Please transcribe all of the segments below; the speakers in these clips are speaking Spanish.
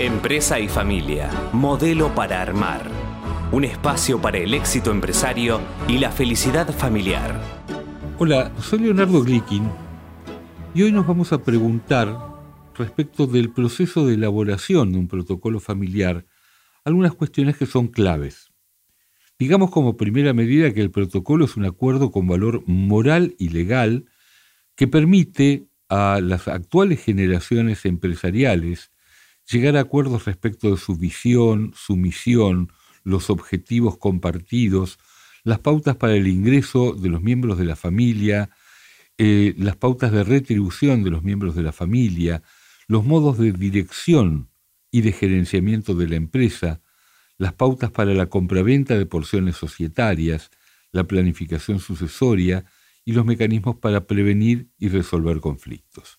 Empresa y familia, modelo para armar. Un espacio para el éxito empresario y la felicidad familiar. Hola, soy Leonardo Glickin y hoy nos vamos a preguntar respecto del proceso de elaboración de un protocolo familiar algunas cuestiones que son claves. Digamos como primera medida que el protocolo es un acuerdo con valor moral y legal que permite a las actuales generaciones empresariales llegar a acuerdos respecto de su visión, su misión, los objetivos compartidos, las pautas para el ingreso de los miembros de la familia, eh, las pautas de retribución de los miembros de la familia, los modos de dirección y de gerenciamiento de la empresa, las pautas para la compraventa de porciones societarias, la planificación sucesoria y los mecanismos para prevenir y resolver conflictos.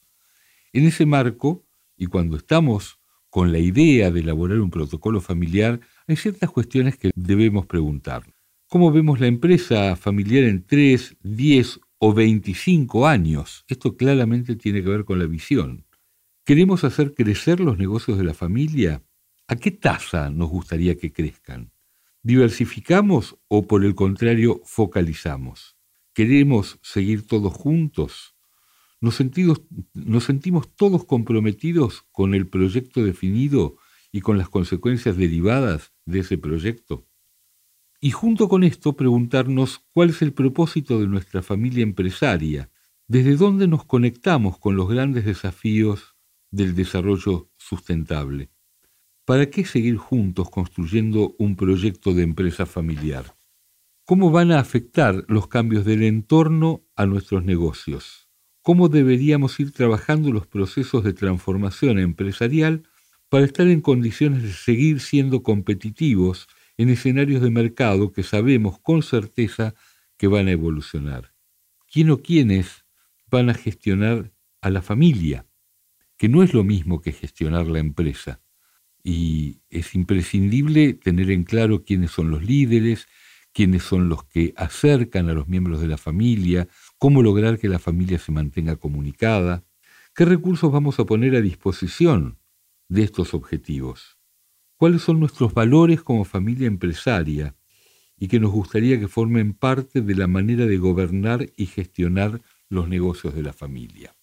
En ese marco, y cuando estamos con la idea de elaborar un protocolo familiar, hay ciertas cuestiones que debemos preguntar. ¿Cómo vemos la empresa familiar en 3, 10 o 25 años? Esto claramente tiene que ver con la visión. ¿Queremos hacer crecer los negocios de la familia? ¿A qué tasa nos gustaría que crezcan? ¿Diversificamos o por el contrario focalizamos? ¿Queremos seguir todos juntos? Nos, sentimos todos comprometidos con el proyecto definido y con las consecuencias derivadas de ese proyecto. Y junto con esto preguntarnos cuál es el propósito de nuestra familia empresaria, desde dónde nos conectamos con los grandes desafíos del desarrollo sustentable. ¿Para qué seguir juntos construyendo un proyecto de empresa familiar? ¿Cómo van a afectar los cambios del entorno a nuestros negocios? Cómo deberíamos ir trabajando los procesos de transformación empresarial para estar en condiciones de seguir siendo competitivos en escenarios de mercado que sabemos con certeza que van a evolucionar. ¿Quién o quiénes van a gestionar a la familia? Que no es lo mismo que gestionar la empresa. Y es imprescindible tener en claro quiénes son los líderes, quiénes son los que acercan a los miembros de la familia, cómo lograr que la familia se mantenga comunicada, qué recursos vamos a poner a disposición de estos objetivos, cuáles son nuestros valores como familia empresaria y que nos gustaría que formen parte de la manera de gobernar y gestionar los negocios de la familia.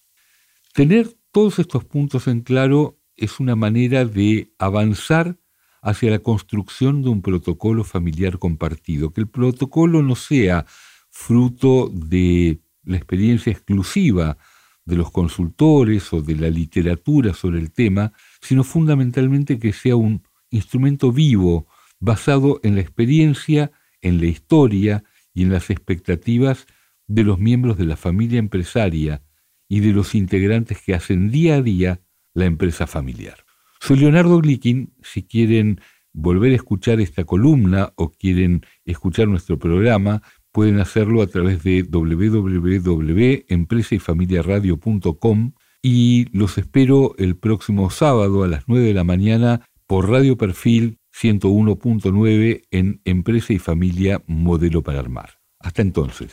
Tener todos estos puntos en claro es una manera de avanzar hacia la construcción de un protocolo familiar compartido, que el protocolo no sea fruto de la experiencia exclusiva de los consultores o de la literatura sobre el tema, sino fundamentalmente que sea un instrumento vivo, basado en la experiencia, en la historia y en las expectativas de los miembros de la familia empresaria y de los integrantes que hacen día a día la empresa familiar. Soy Leonardo Glickin, si quieren volver a escuchar esta columna o quieren escuchar nuestro programa, pueden hacerlo a través de www.empresayfamiliaradio.com y los espero el próximo sábado a las 9 de la mañana por Radio Perfil 101.9 en Empresa y Familia Modelo para Armar. Hasta entonces.